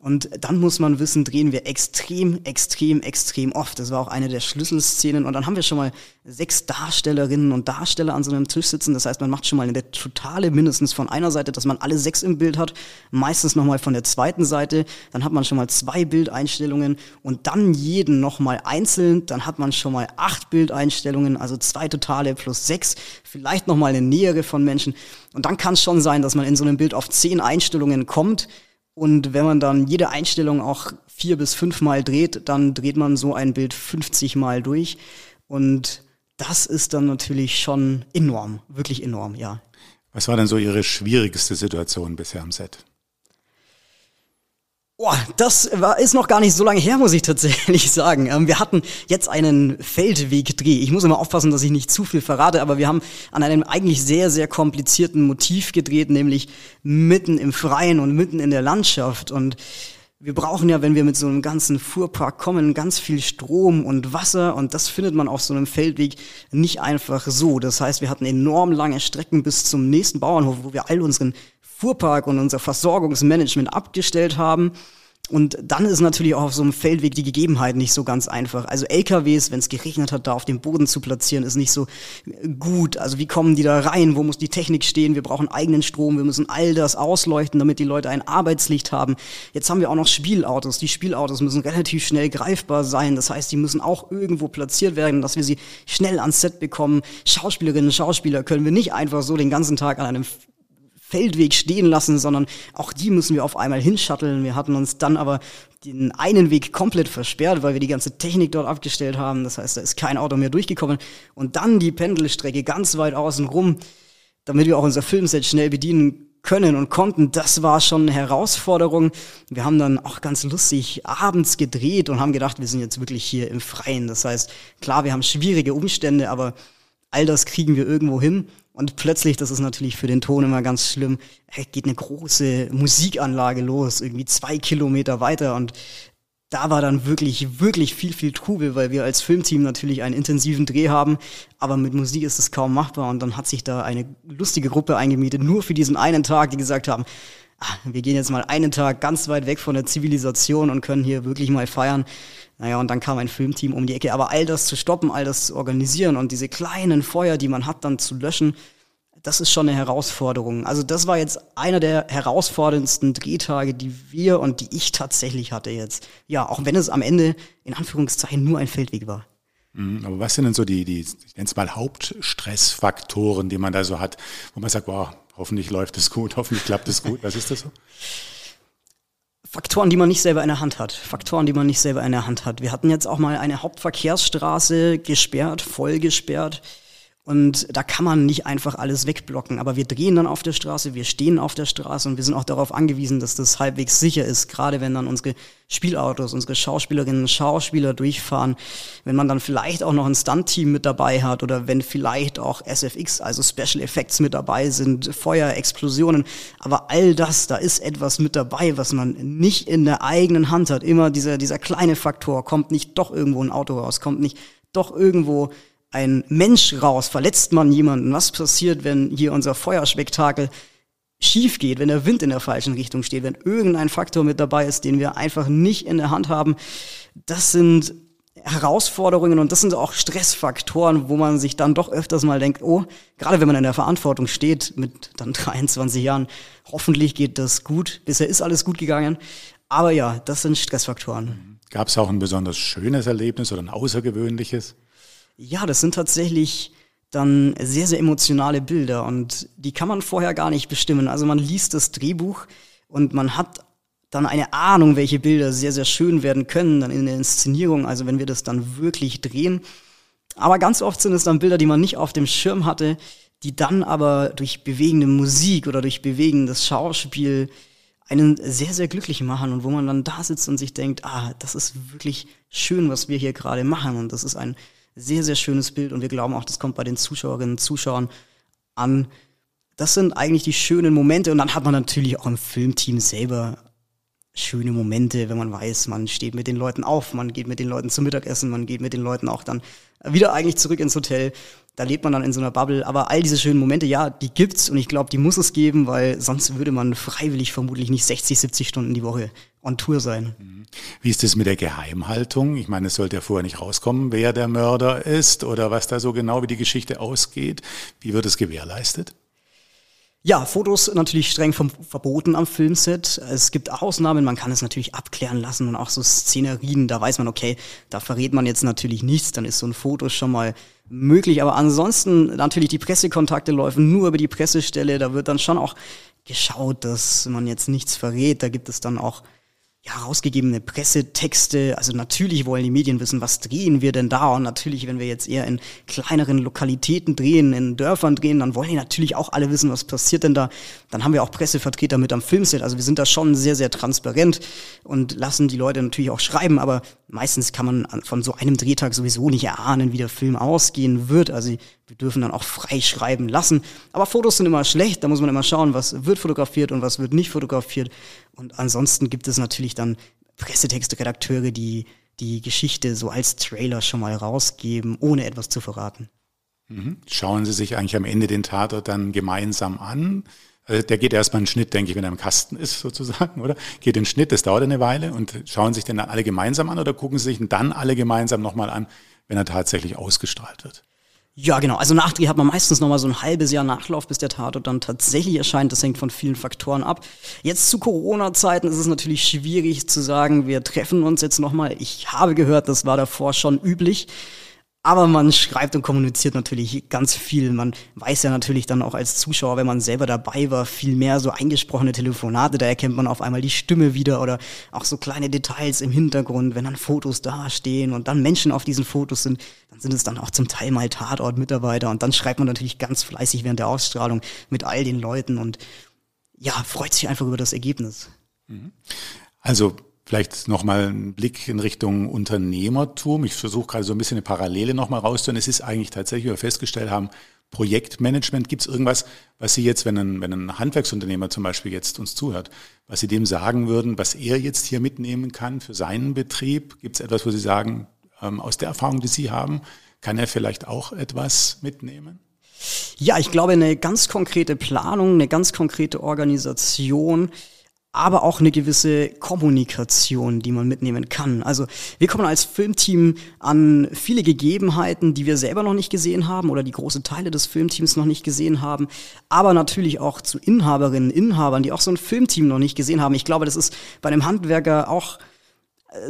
und dann muss man wissen, drehen wir extrem, extrem, extrem oft. Das war auch eine der Schlüsselszenen. Und dann haben wir schon mal sechs Darstellerinnen und Darsteller an so einem Tisch sitzen. Das heißt, man macht schon mal eine totale mindestens von einer Seite, dass man alle sechs im Bild hat. Meistens nochmal von der zweiten Seite. Dann hat man schon mal zwei Bildeinstellungen und dann jeden nochmal einzeln. Dann hat man schon mal acht Bildeinstellungen, also zwei totale plus sechs. Vielleicht nochmal eine nähere von Menschen. Und dann kann es schon sein, dass man in so einem Bild auf zehn Einstellungen kommt und wenn man dann jede Einstellung auch vier bis fünf Mal dreht, dann dreht man so ein Bild 50 Mal durch. Und das ist dann natürlich schon enorm, wirklich enorm, ja. Was war denn so Ihre schwierigste Situation bisher am Set? Boah, das war, ist noch gar nicht so lange her, muss ich tatsächlich <laughs> sagen. Ähm, wir hatten jetzt einen Feldwegdreh. Ich muss immer aufpassen, dass ich nicht zu viel verrate, aber wir haben an einem eigentlich sehr, sehr komplizierten Motiv gedreht, nämlich mitten im Freien und mitten in der Landschaft. Und wir brauchen ja, wenn wir mit so einem ganzen Fuhrpark kommen, ganz viel Strom und Wasser und das findet man auf so einem Feldweg nicht einfach so. Das heißt, wir hatten enorm lange Strecken bis zum nächsten Bauernhof, wo wir all unseren Fuhrpark und unser Versorgungsmanagement abgestellt haben. Und dann ist natürlich auch auf so einem Feldweg die Gegebenheit nicht so ganz einfach. Also LKWs, wenn es geregnet hat, da auf dem Boden zu platzieren, ist nicht so gut. Also wie kommen die da rein? Wo muss die Technik stehen? Wir brauchen eigenen Strom. Wir müssen all das ausleuchten, damit die Leute ein Arbeitslicht haben. Jetzt haben wir auch noch Spielautos. Die Spielautos müssen relativ schnell greifbar sein. Das heißt, die müssen auch irgendwo platziert werden, dass wir sie schnell ans Set bekommen. Schauspielerinnen, Schauspieler können wir nicht einfach so den ganzen Tag an einem Feldweg stehen lassen, sondern auch die müssen wir auf einmal hinschatteln. Wir hatten uns dann aber den einen Weg komplett versperrt, weil wir die ganze Technik dort abgestellt haben. Das heißt, da ist kein Auto mehr durchgekommen. Und dann die Pendelstrecke ganz weit außen rum, damit wir auch unser Filmset schnell bedienen können und konnten, das war schon eine Herausforderung. Wir haben dann auch ganz lustig abends gedreht und haben gedacht, wir sind jetzt wirklich hier im Freien. Das heißt, klar, wir haben schwierige Umstände, aber all das kriegen wir irgendwo hin. Und plötzlich, das ist natürlich für den Ton immer ganz schlimm, geht eine große Musikanlage los, irgendwie zwei Kilometer weiter. Und da war dann wirklich, wirklich viel, viel Trubel, weil wir als Filmteam natürlich einen intensiven Dreh haben, aber mit Musik ist es kaum machbar. Und dann hat sich da eine lustige Gruppe eingemietet, nur für diesen einen Tag, die gesagt haben, wir gehen jetzt mal einen Tag ganz weit weg von der Zivilisation und können hier wirklich mal feiern. Naja, und dann kam ein Filmteam um die Ecke. Aber all das zu stoppen, all das zu organisieren und diese kleinen Feuer, die man hat, dann zu löschen, das ist schon eine Herausforderung. Also das war jetzt einer der herausforderndsten Drehtage, die wir und die ich tatsächlich hatte jetzt. Ja, auch wenn es am Ende in Anführungszeichen nur ein Feldweg war. Mhm, aber was sind denn so die, die ich nenne es mal Hauptstressfaktoren, die man da so hat, wo man sagt, wow, hoffentlich läuft es gut, hoffentlich klappt es gut. Was ist das so? Faktoren, die man nicht selber in der Hand hat. Faktoren, die man nicht selber in der Hand hat. Wir hatten jetzt auch mal eine Hauptverkehrsstraße gesperrt, voll gesperrt. Und da kann man nicht einfach alles wegblocken. Aber wir drehen dann auf der Straße, wir stehen auf der Straße und wir sind auch darauf angewiesen, dass das halbwegs sicher ist. Gerade wenn dann unsere Spielautos, unsere Schauspielerinnen und Schauspieler durchfahren. Wenn man dann vielleicht auch noch ein Stunt-Team mit dabei hat oder wenn vielleicht auch SFX, also Special Effects mit dabei sind, Feuer, Explosionen. Aber all das, da ist etwas mit dabei, was man nicht in der eigenen Hand hat. Immer dieser, dieser kleine Faktor. Kommt nicht doch irgendwo ein Auto raus, kommt nicht doch irgendwo ein Mensch raus? Verletzt man jemanden? Was passiert, wenn hier unser Feuerspektakel schief geht, wenn der Wind in der falschen Richtung steht, wenn irgendein Faktor mit dabei ist, den wir einfach nicht in der Hand haben? Das sind Herausforderungen und das sind auch Stressfaktoren, wo man sich dann doch öfters mal denkt, oh, gerade wenn man in der Verantwortung steht mit dann <laughs> 23 Jahren, hoffentlich geht das gut. Bisher ist alles gut gegangen. Aber ja, das sind Stressfaktoren. Gab es auch ein besonders schönes Erlebnis oder ein außergewöhnliches? Ja, das sind tatsächlich dann sehr, sehr emotionale Bilder und die kann man vorher gar nicht bestimmen. Also man liest das Drehbuch und man hat dann eine Ahnung, welche Bilder sehr, sehr schön werden können, dann in der Inszenierung, also wenn wir das dann wirklich drehen. Aber ganz oft sind es dann Bilder, die man nicht auf dem Schirm hatte, die dann aber durch bewegende Musik oder durch bewegendes Schauspiel einen sehr, sehr glücklich machen und wo man dann da sitzt und sich denkt, ah, das ist wirklich schön, was wir hier gerade machen und das ist ein sehr, sehr schönes Bild und wir glauben auch, das kommt bei den Zuschauerinnen und Zuschauern an. Das sind eigentlich die schönen Momente und dann hat man natürlich auch im Filmteam selber schöne Momente, wenn man weiß, man steht mit den Leuten auf, man geht mit den Leuten zum Mittagessen, man geht mit den Leuten auch dann wieder eigentlich zurück ins Hotel. Da lebt man dann in so einer Bubble. Aber all diese schönen Momente, ja, die gibt's und ich glaube, die muss es geben, weil sonst würde man freiwillig vermutlich nicht 60, 70 Stunden die Woche on Tour sein. Mhm. Wie ist es mit der Geheimhaltung? Ich meine, es sollte ja vorher nicht rauskommen, wer der Mörder ist oder was da so genau wie die Geschichte ausgeht. Wie wird es gewährleistet? Ja, Fotos natürlich streng vom, verboten am Filmset. Es gibt Ausnahmen, man kann es natürlich abklären lassen und auch so Szenerien, da weiß man, okay, da verrät man jetzt natürlich nichts, dann ist so ein Foto schon mal möglich. Aber ansonsten natürlich die Pressekontakte laufen nur über die Pressestelle, da wird dann schon auch geschaut, dass man jetzt nichts verrät. Da gibt es dann auch ja, rausgegebene Pressetexte. Also natürlich wollen die Medien wissen, was drehen wir denn da? Und natürlich, wenn wir jetzt eher in kleineren Lokalitäten drehen, in Dörfern drehen, dann wollen die natürlich auch alle wissen, was passiert denn da. Dann haben wir auch Pressevertreter mit am Filmset. Also wir sind da schon sehr, sehr transparent und lassen die Leute natürlich auch schreiben. Aber meistens kann man von so einem Drehtag sowieso nicht erahnen, wie der Film ausgehen wird. Also wir dürfen dann auch frei schreiben lassen. Aber Fotos sind immer schlecht, da muss man immer schauen, was wird fotografiert und was wird nicht fotografiert. Und ansonsten gibt es natürlich dann Pressetextredakteure, die die Geschichte so als Trailer schon mal rausgeben, ohne etwas zu verraten. Mhm. Schauen Sie sich eigentlich am Ende den Tatort dann gemeinsam an? Also der geht erstmal in den Schnitt, denke ich, wenn er im Kasten ist, <laughs> sozusagen, oder? Geht in den Schnitt, das dauert eine Weile und schauen sich den dann alle gemeinsam an oder gucken Sie sich dann alle gemeinsam nochmal an, wenn er tatsächlich ausgestrahlt wird? Ja, genau. Also Nachdreh hat man meistens noch mal so ein halbes Jahr Nachlauf, bis der Tatort dann tatsächlich erscheint. Das hängt von vielen Faktoren ab. Jetzt zu Corona-Zeiten ist es natürlich schwierig zu sagen, wir treffen uns jetzt noch mal. Ich habe gehört, das war davor schon üblich. Aber man schreibt und kommuniziert natürlich ganz viel. Man weiß ja natürlich dann auch als Zuschauer, wenn man selber dabei war, viel mehr so eingesprochene Telefonate. Da erkennt man auf einmal die Stimme wieder oder auch so kleine Details im Hintergrund, wenn dann Fotos dastehen und dann Menschen auf diesen Fotos sind, dann sind es dann auch zum Teil mal Tatort-Mitarbeiter und dann schreibt man natürlich ganz fleißig während der Ausstrahlung mit all den Leuten und ja, freut sich einfach über das Ergebnis. Mhm. Also Vielleicht nochmal ein Blick in Richtung Unternehmertum. Ich versuche gerade so ein bisschen eine Parallele nochmal rauszuhören. Es ist eigentlich tatsächlich, wie wir festgestellt haben, Projektmanagement. Gibt es irgendwas, was Sie jetzt, wenn ein, wenn ein Handwerksunternehmer zum Beispiel jetzt uns zuhört, was Sie dem sagen würden, was er jetzt hier mitnehmen kann für seinen Betrieb? Gibt es etwas, wo Sie sagen, ähm, aus der Erfahrung, die Sie haben, kann er vielleicht auch etwas mitnehmen? Ja, ich glaube, eine ganz konkrete Planung, eine ganz konkrete Organisation, aber auch eine gewisse Kommunikation, die man mitnehmen kann. Also wir kommen als Filmteam an viele Gegebenheiten, die wir selber noch nicht gesehen haben oder die große Teile des Filmteams noch nicht gesehen haben, aber natürlich auch zu Inhaberinnen, Inhabern, die auch so ein Filmteam noch nicht gesehen haben. Ich glaube, das ist bei einem Handwerker auch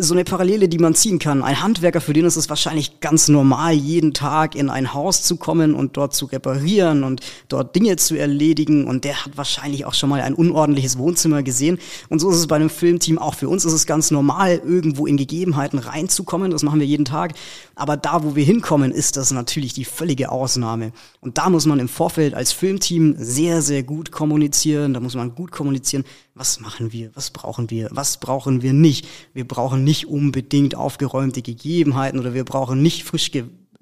so eine Parallele, die man ziehen kann. Ein Handwerker, für den ist es wahrscheinlich ganz normal, jeden Tag in ein Haus zu kommen und dort zu reparieren und dort Dinge zu erledigen. Und der hat wahrscheinlich auch schon mal ein unordentliches Wohnzimmer gesehen. Und so ist es bei einem Filmteam auch. Für uns ist es ganz normal, irgendwo in Gegebenheiten reinzukommen. Das machen wir jeden Tag. Aber da, wo wir hinkommen, ist das natürlich die völlige Ausnahme. Und da muss man im Vorfeld als Filmteam sehr, sehr gut kommunizieren. Da muss man gut kommunizieren, was machen wir, was brauchen wir, was brauchen wir nicht. Wir brauchen nicht unbedingt aufgeräumte Gegebenheiten oder wir brauchen nicht frisch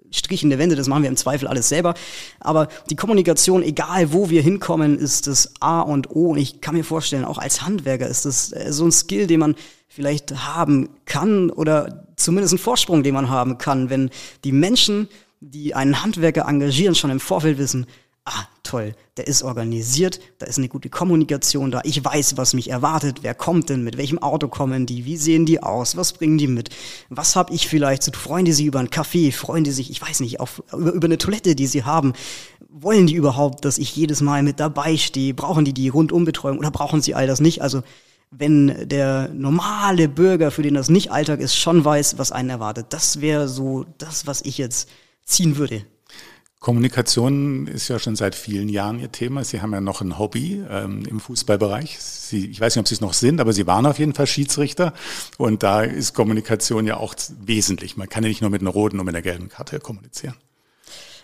gestrichene Wände, das machen wir im Zweifel alles selber. Aber die Kommunikation, egal wo wir hinkommen, ist das A und O. Und ich kann mir vorstellen, auch als Handwerker ist das äh, so ein Skill, den man vielleicht haben kann oder zumindest ein Vorsprung, den man haben kann, wenn die Menschen, die einen Handwerker engagieren, schon im Vorfeld wissen, ah, toll, der ist organisiert, da ist eine gute Kommunikation da, ich weiß, was mich erwartet, wer kommt denn, mit welchem Auto kommen die, wie sehen die aus, was bringen die mit, was habe ich vielleicht zu, freuen die sich über einen Kaffee, freuen die sich, ich weiß nicht, auf, über, über eine Toilette, die sie haben, wollen die überhaupt, dass ich jedes Mal mit dabei stehe, brauchen die die Rundumbetreuung oder brauchen sie all das nicht, also wenn der normale Bürger, für den das nicht Alltag ist, schon weiß, was einen erwartet, das wäre so das, was ich jetzt ziehen würde. Kommunikation ist ja schon seit vielen Jahren Ihr Thema. Sie haben ja noch ein Hobby ähm, im Fußballbereich. Sie, ich weiß nicht, ob Sie es noch sind, aber Sie waren auf jeden Fall Schiedsrichter. Und da ist Kommunikation ja auch wesentlich. Man kann ja nicht nur mit einer roten und mit einer gelben Karte kommunizieren.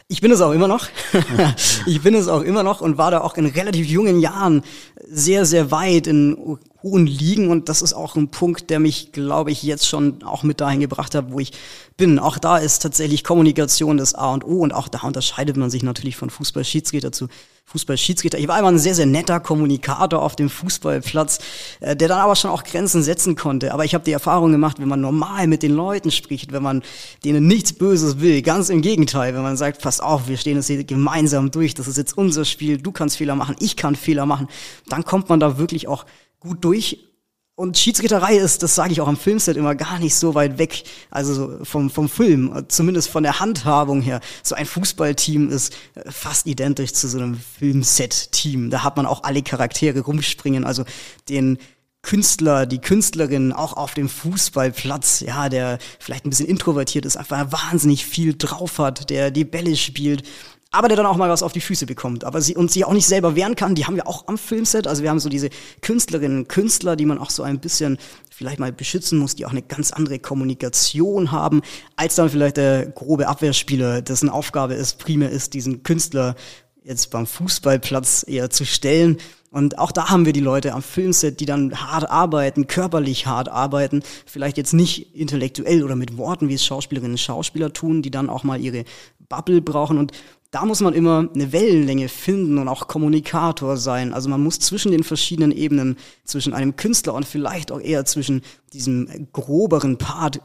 Ich bin es auch immer noch. <laughs> ich bin es auch immer noch und war da auch in relativ jungen Jahren sehr, sehr weit in hohen Ligen und das ist auch ein Punkt, der mich, glaube ich, jetzt schon auch mit dahin gebracht hat, wo ich bin. Auch da ist tatsächlich Kommunikation das A und O und auch da unterscheidet man sich natürlich von Fußballschiedsrichter zu Fußballschiedsrichter. Ich war immer ein sehr, sehr netter Kommunikator auf dem Fußballplatz, äh, der dann aber schon auch Grenzen setzen konnte. Aber ich habe die Erfahrung gemacht, wenn man normal mit den Leuten spricht, wenn man denen nichts Böses will, ganz im Gegenteil, wenn man sagt, pass auf, wir stehen es hier gemeinsam durch, das ist jetzt unser Spiel, du kannst Fehler machen, ich kann Fehler machen, dann kommt man da wirklich auch gut durch. Und Schiedsrichterei ist, das sage ich auch am Filmset immer, gar nicht so weit weg, also vom, vom Film, zumindest von der Handhabung her. So ein Fußballteam ist fast identisch zu so einem Filmset-Team. Da hat man auch alle Charaktere rumspringen, also den Künstler, die Künstlerin auch auf dem Fußballplatz, ja, der vielleicht ein bisschen introvertiert ist, einfach wahnsinnig viel drauf hat, der die Bälle spielt aber der dann auch mal was auf die Füße bekommt. Aber sie und sie auch nicht selber wehren kann, die haben wir auch am Filmset. Also wir haben so diese Künstlerinnen, Künstler, die man auch so ein bisschen vielleicht mal beschützen muss, die auch eine ganz andere Kommunikation haben, als dann vielleicht der grobe Abwehrspieler, dessen Aufgabe es primär ist, diesen Künstler jetzt beim Fußballplatz eher zu stellen. Und auch da haben wir die Leute am Filmset, die dann hart arbeiten, körperlich hart arbeiten, vielleicht jetzt nicht intellektuell oder mit Worten, wie es Schauspielerinnen und Schauspieler tun, die dann auch mal ihre Bubble brauchen. Und da muss man immer eine Wellenlänge finden und auch Kommunikator sein. Also man muss zwischen den verschiedenen Ebenen, zwischen einem Künstler und vielleicht auch eher zwischen diesem groberen Part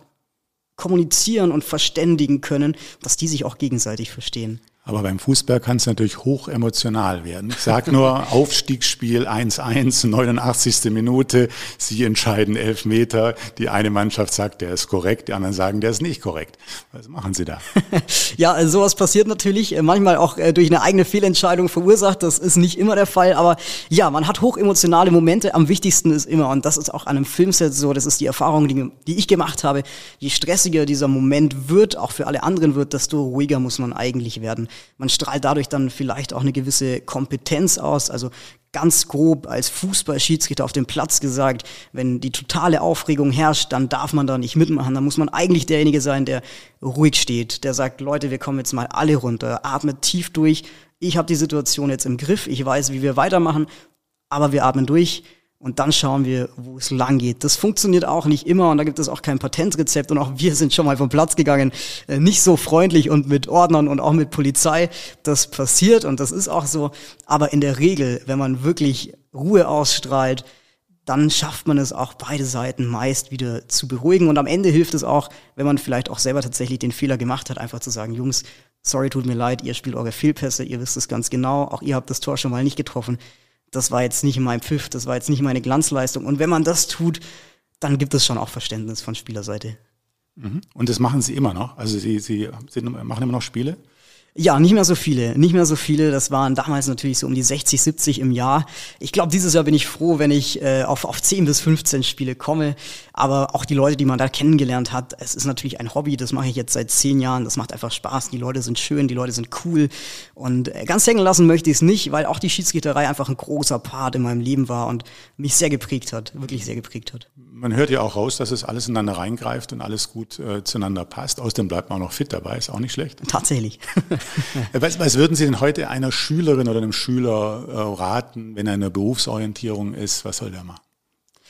kommunizieren und verständigen können, dass die sich auch gegenseitig verstehen. Aber beim Fußball kann es natürlich hoch emotional werden. Ich sage nur <laughs> Aufstiegsspiel 1-1, 89. Minute, Sie entscheiden elf Meter. Die eine Mannschaft sagt, der ist korrekt, die anderen sagen, der ist nicht korrekt. Was machen Sie da? <laughs> ja, also sowas passiert natürlich, äh, manchmal auch äh, durch eine eigene Fehlentscheidung verursacht. Das ist nicht immer der Fall, aber ja, man hat hoch emotionale Momente. Am wichtigsten ist immer, und das ist auch an einem Filmset so, das ist die Erfahrung, die, die ich gemacht habe, je stressiger dieser Moment wird, auch für alle anderen wird, desto ruhiger muss man eigentlich werden. Man strahlt dadurch dann vielleicht auch eine gewisse Kompetenz aus. Also ganz grob als Fußballschiedsrichter auf dem Platz gesagt, wenn die totale Aufregung herrscht, dann darf man da nicht mitmachen. Dann muss man eigentlich derjenige sein, der ruhig steht, der sagt, Leute, wir kommen jetzt mal alle runter, atmet tief durch. Ich habe die Situation jetzt im Griff, ich weiß, wie wir weitermachen, aber wir atmen durch und dann schauen wir, wo es lang geht. Das funktioniert auch nicht immer und da gibt es auch kein Patentrezept und auch wir sind schon mal vom Platz gegangen, äh, nicht so freundlich und mit Ordnern und auch mit Polizei. Das passiert und das ist auch so. Aber in der Regel, wenn man wirklich Ruhe ausstrahlt, dann schafft man es auch beide Seiten meist wieder zu beruhigen. Und am Ende hilft es auch, wenn man vielleicht auch selber tatsächlich den Fehler gemacht hat, einfach zu sagen, Jungs, sorry, tut mir leid, ihr spielt eure Fehlpässe, ihr wisst es ganz genau, auch ihr habt das Tor schon mal nicht getroffen das war jetzt nicht mein Pfiff, das war jetzt nicht meine Glanzleistung. Und wenn man das tut, dann gibt es schon auch Verständnis von Spielerseite. Mhm. Und das machen Sie immer noch? Also Sie, Sie sind, machen immer noch Spiele? Ja, nicht mehr so viele, nicht mehr so viele. Das waren damals natürlich so um die 60, 70 im Jahr. Ich glaube, dieses Jahr bin ich froh, wenn ich äh, auf, auf 10 bis 15 Spiele komme. Aber auch die Leute, die man da kennengelernt hat, es ist natürlich ein Hobby, das mache ich jetzt seit zehn Jahren, das macht einfach Spaß, die Leute sind schön, die Leute sind cool und äh, ganz hängen lassen möchte ich es nicht, weil auch die Schiedsrichterei einfach ein großer Part in meinem Leben war und mich sehr geprägt hat, wirklich sehr geprägt hat. Man hört ja auch raus, dass es alles ineinander reingreift und alles gut äh, zueinander passt. Außerdem bleibt man auch noch fit dabei, ist auch nicht schlecht. Tatsächlich. <laughs> was, was würden Sie denn heute einer Schülerin oder einem Schüler äh, raten, wenn er in der Berufsorientierung ist? Was soll der machen?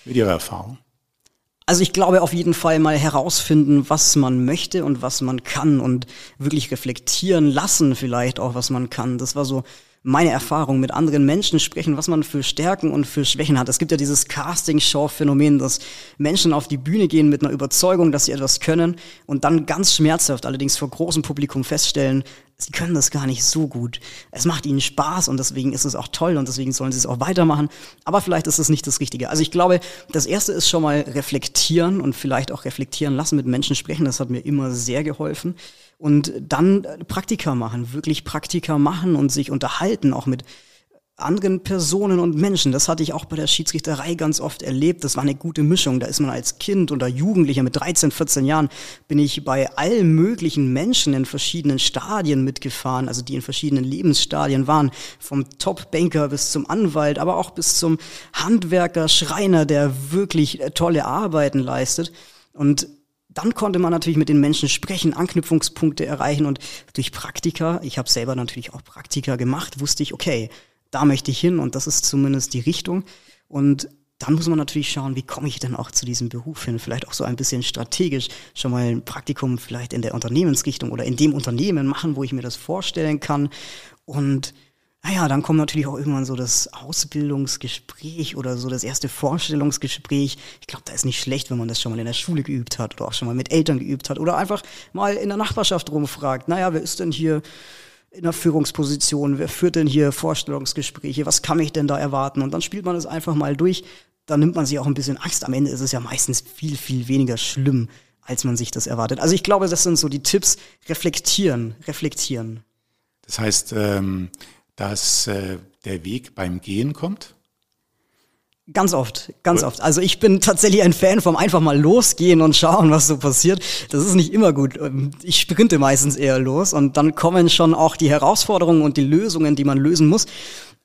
Mit Ihrer Erfahrung? Also ich glaube auf jeden Fall mal herausfinden, was man möchte und was man kann und wirklich reflektieren lassen vielleicht auch, was man kann. Das war so meine Erfahrung mit anderen Menschen sprechen, was man für Stärken und für Schwächen hat. Es gibt ja dieses Casting-Show-Phänomen, dass Menschen auf die Bühne gehen mit einer Überzeugung, dass sie etwas können und dann ganz schmerzhaft allerdings vor großem Publikum feststellen, sie können das gar nicht so gut. Es macht ihnen Spaß und deswegen ist es auch toll und deswegen sollen sie es auch weitermachen. Aber vielleicht ist es nicht das Richtige. Also ich glaube, das erste ist schon mal reflektieren und vielleicht auch reflektieren lassen, mit Menschen sprechen. Das hat mir immer sehr geholfen. Und dann Praktika machen, wirklich Praktika machen und sich unterhalten, auch mit anderen Personen und Menschen. Das hatte ich auch bei der Schiedsrichterei ganz oft erlebt. Das war eine gute Mischung. Da ist man als Kind oder Jugendlicher mit 13, 14 Jahren, bin ich bei allen möglichen Menschen in verschiedenen Stadien mitgefahren, also die in verschiedenen Lebensstadien waren. Vom Top-Banker bis zum Anwalt, aber auch bis zum Handwerker, Schreiner, der wirklich tolle Arbeiten leistet. Und dann konnte man natürlich mit den Menschen sprechen, Anknüpfungspunkte erreichen und durch Praktika, ich habe selber natürlich auch Praktika gemacht, wusste ich, okay, da möchte ich hin und das ist zumindest die Richtung. Und dann muss man natürlich schauen, wie komme ich denn auch zu diesem Beruf hin? Vielleicht auch so ein bisschen strategisch schon mal ein Praktikum vielleicht in der Unternehmensrichtung oder in dem Unternehmen machen, wo ich mir das vorstellen kann. Und naja, dann kommt natürlich auch irgendwann so das Ausbildungsgespräch oder so das erste Vorstellungsgespräch. Ich glaube, da ist nicht schlecht, wenn man das schon mal in der Schule geübt hat oder auch schon mal mit Eltern geübt hat oder einfach mal in der Nachbarschaft rumfragt. Naja, wer ist denn hier in der Führungsposition? Wer führt denn hier Vorstellungsgespräche? Was kann ich denn da erwarten? Und dann spielt man es einfach mal durch. Dann nimmt man sich auch ein bisschen Angst. Am Ende ist es ja meistens viel, viel weniger schlimm, als man sich das erwartet. Also ich glaube, das sind so die Tipps. Reflektieren, reflektieren. Das heißt, ähm, dass äh, der Weg beim Gehen kommt? Ganz oft, ganz oft. Also ich bin tatsächlich ein Fan vom einfach mal losgehen und schauen, was so passiert. Das ist nicht immer gut. Ähm, ich sprinte meistens eher los und dann kommen schon auch die Herausforderungen und die Lösungen, die man lösen muss.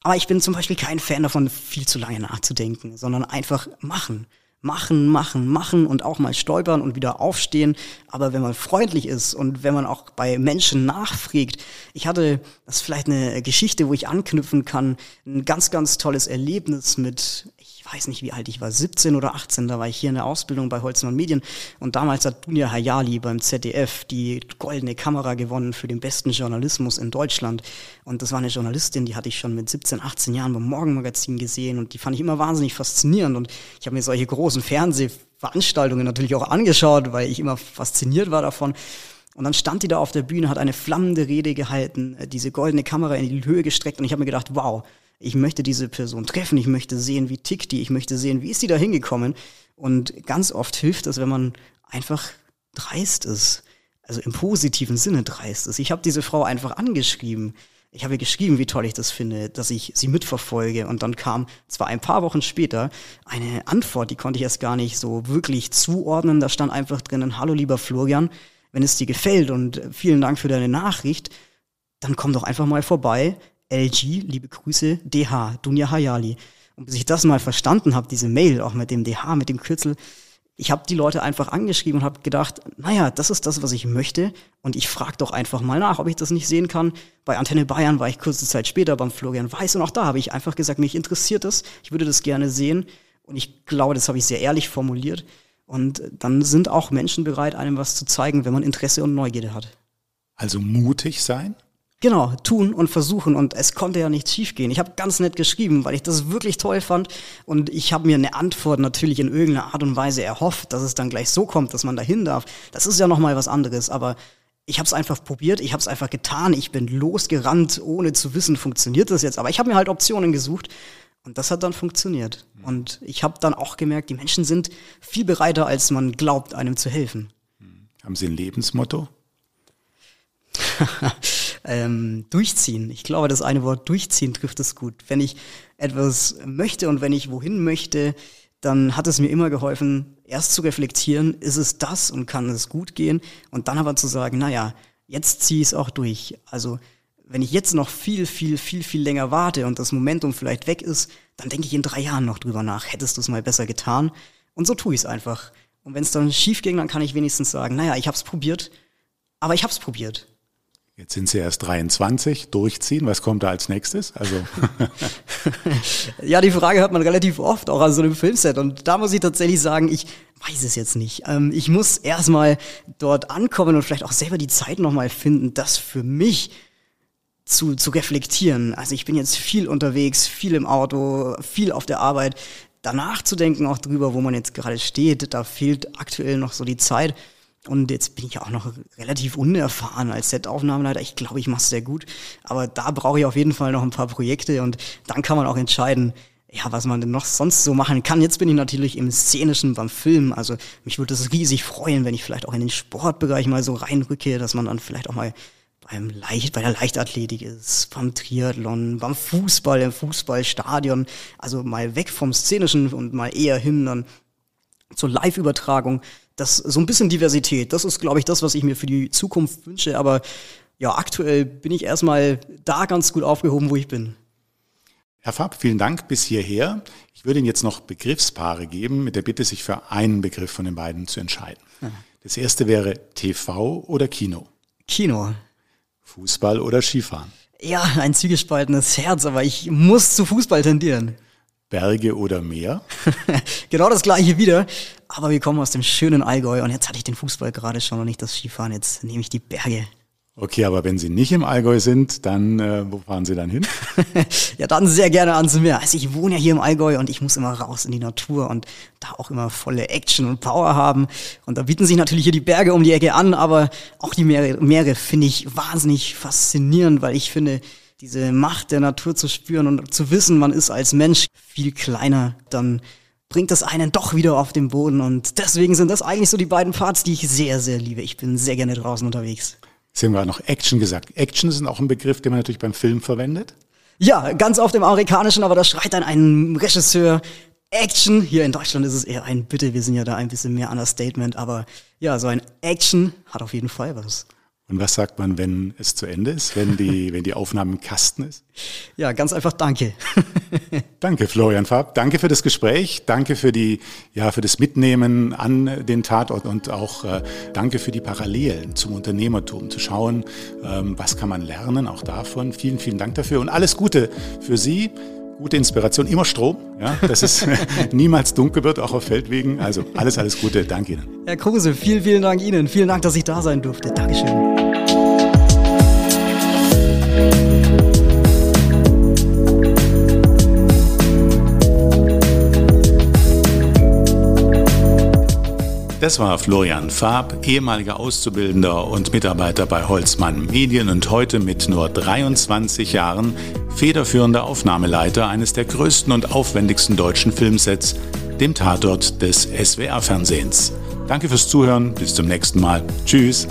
Aber ich bin zum Beispiel kein Fan davon, viel zu lange nachzudenken, sondern einfach machen machen, machen, machen und auch mal stolpern und wieder aufstehen. Aber wenn man freundlich ist und wenn man auch bei Menschen nachfragt, ich hatte, das ist vielleicht eine Geschichte, wo ich anknüpfen kann, ein ganz, ganz tolles Erlebnis mit, weiß nicht, wie alt ich war, 17 oder 18, da war ich hier in der Ausbildung bei Holzmann Medien. Und damals hat Dunja Hayali beim ZDF die goldene Kamera gewonnen für den besten Journalismus in Deutschland. Und das war eine Journalistin, die hatte ich schon mit 17, 18 Jahren beim Morgenmagazin gesehen und die fand ich immer wahnsinnig faszinierend. Und ich habe mir solche großen Fernsehveranstaltungen natürlich auch angeschaut, weil ich immer fasziniert war davon. Und dann stand die da auf der Bühne, hat eine flammende Rede gehalten, diese goldene Kamera in die Höhe gestreckt und ich habe mir gedacht, wow, ich möchte diese Person treffen, ich möchte sehen, wie tickt die, ich möchte sehen, wie ist die da hingekommen. Und ganz oft hilft es, wenn man einfach dreist ist. Also im positiven Sinne dreist ist. Ich habe diese Frau einfach angeschrieben. Ich habe geschrieben, wie toll ich das finde, dass ich sie mitverfolge. Und dann kam zwar ein paar Wochen später eine Antwort, die konnte ich erst gar nicht so wirklich zuordnen. Da stand einfach drinnen, hallo lieber Florian, wenn es dir gefällt und vielen Dank für deine Nachricht, dann komm doch einfach mal vorbei. LG, liebe Grüße, DH, Dunja Hayali. Und bis ich das mal verstanden habe, diese Mail auch mit dem DH, mit dem Kürzel, ich habe die Leute einfach angeschrieben und habe gedacht, naja, das ist das, was ich möchte. Und ich frage doch einfach mal nach, ob ich das nicht sehen kann. Bei Antenne Bayern war ich kurze Zeit später beim Florian Weiß und auch da habe ich einfach gesagt, mich interessiert das, ich würde das gerne sehen. Und ich glaube, das habe ich sehr ehrlich formuliert. Und dann sind auch Menschen bereit, einem was zu zeigen, wenn man Interesse und Neugierde hat. Also mutig sein? Genau, tun und versuchen und es konnte ja nichts schiefgehen. Ich habe ganz nett geschrieben, weil ich das wirklich toll fand und ich habe mir eine Antwort natürlich in irgendeiner Art und Weise erhofft, dass es dann gleich so kommt, dass man dahin darf. Das ist ja noch mal was anderes, aber ich habe es einfach probiert, ich habe es einfach getan, ich bin losgerannt, ohne zu wissen, funktioniert das jetzt, aber ich habe mir halt Optionen gesucht und das hat dann funktioniert. Und ich habe dann auch gemerkt, die Menschen sind viel bereiter, als man glaubt, einem zu helfen. Haben Sie ein Lebensmotto? <laughs> ähm, durchziehen. Ich glaube, das eine Wort durchziehen trifft es gut. Wenn ich etwas möchte und wenn ich wohin möchte, dann hat es mir immer geholfen, erst zu reflektieren, ist es das und kann es gut gehen und dann aber zu sagen, naja, jetzt ziehe ich es auch durch. Also wenn ich jetzt noch viel, viel, viel, viel länger warte und das Momentum vielleicht weg ist, dann denke ich in drei Jahren noch drüber nach, hättest du es mal besser getan. Und so tue ich es einfach. Und wenn es dann schief ging, dann kann ich wenigstens sagen, naja, ich habe es probiert, aber ich habe es probiert. Jetzt sind Sie erst 23, durchziehen. Was kommt da als nächstes? Also <laughs> ja, die Frage hört man relativ oft auch an so einem Filmset. Und da muss ich tatsächlich sagen, ich weiß es jetzt nicht. Ähm, ich muss erstmal dort ankommen und vielleicht auch selber die Zeit nochmal finden, das für mich zu, zu reflektieren. Also ich bin jetzt viel unterwegs, viel im Auto, viel auf der Arbeit. Danach zu denken auch drüber, wo man jetzt gerade steht, da fehlt aktuell noch so die Zeit. Und jetzt bin ich auch noch relativ unerfahren als Set-Aufnahmeleiter. Ich glaube, ich mache es sehr gut. Aber da brauche ich auf jeden Fall noch ein paar Projekte und dann kann man auch entscheiden, ja, was man denn noch sonst so machen kann. Jetzt bin ich natürlich im Szenischen beim Film. Also mich würde es riesig freuen, wenn ich vielleicht auch in den Sportbereich mal so reinrücke, dass man dann vielleicht auch mal beim Leicht, bei der Leichtathletik ist, beim Triathlon, beim Fußball, im Fußballstadion. Also mal weg vom Szenischen und mal eher hin dann zur Live-Übertragung das so ein bisschen Diversität, das ist, glaube ich, das, was ich mir für die Zukunft wünsche. Aber ja, aktuell bin ich erstmal da ganz gut aufgehoben, wo ich bin. Herr Fab, vielen Dank bis hierher. Ich würde Ihnen jetzt noch Begriffspaare geben, mit der Bitte, sich für einen Begriff von den beiden zu entscheiden. Das erste wäre TV oder Kino? Kino. Fußball oder Skifahren? Ja, ein zügespaltenes Herz, aber ich muss zu Fußball tendieren. Berge oder Meer? <laughs> genau das gleiche wieder. Aber wir kommen aus dem schönen Allgäu und jetzt hatte ich den Fußball gerade schon und nicht das Skifahren. Jetzt nehme ich die Berge. Okay, aber wenn Sie nicht im Allgäu sind, dann äh, wo fahren Sie dann hin? <laughs> ja, dann sehr gerne ans Meer. Also ich wohne ja hier im Allgäu und ich muss immer raus in die Natur und da auch immer volle Action und Power haben. Und da bieten sich natürlich hier die Berge um die Ecke an, aber auch die Meere, Meere finde ich wahnsinnig faszinierend, weil ich finde, diese Macht der Natur zu spüren und zu wissen, man ist als Mensch viel kleiner, dann bringt das einen doch wieder auf den Boden. Und deswegen sind das eigentlich so die beiden Parts, die ich sehr, sehr liebe. Ich bin sehr gerne draußen unterwegs. Sie haben gerade noch Action gesagt. Action ist auch ein Begriff, den man natürlich beim Film verwendet. Ja, ganz oft im Amerikanischen, aber da schreit dann ein Regisseur Action. Hier in Deutschland ist es eher ein Bitte, wir sind ja da ein bisschen mehr Understatement, aber ja, so ein Action hat auf jeden Fall was. Und was sagt man, wenn es zu Ende ist, wenn die, <laughs> wenn die Aufnahme im Kasten ist? Ja, ganz einfach danke. <laughs> danke, Florian Farb. Danke für das Gespräch. Danke für die, ja, für das Mitnehmen an den Tatort und auch äh, danke für die Parallelen zum Unternehmertum, zu schauen, ähm, was kann man lernen, auch davon. Vielen, vielen Dank dafür und alles Gute für Sie gute Inspiration, immer Strom, ja, dass es <laughs> niemals dunkel wird, auch auf Feldwegen. Also alles, alles Gute. Danke Ihnen. Herr Kruse, vielen, vielen Dank Ihnen. Vielen Dank, dass ich da sein durfte. Dankeschön. Das war Florian Farb, ehemaliger Auszubildender und Mitarbeiter bei Holzmann Medien und heute mit nur 23 Jahren federführender Aufnahmeleiter eines der größten und aufwendigsten deutschen Filmsets, dem Tatort des SWR-Fernsehens. Danke fürs Zuhören, bis zum nächsten Mal. Tschüss.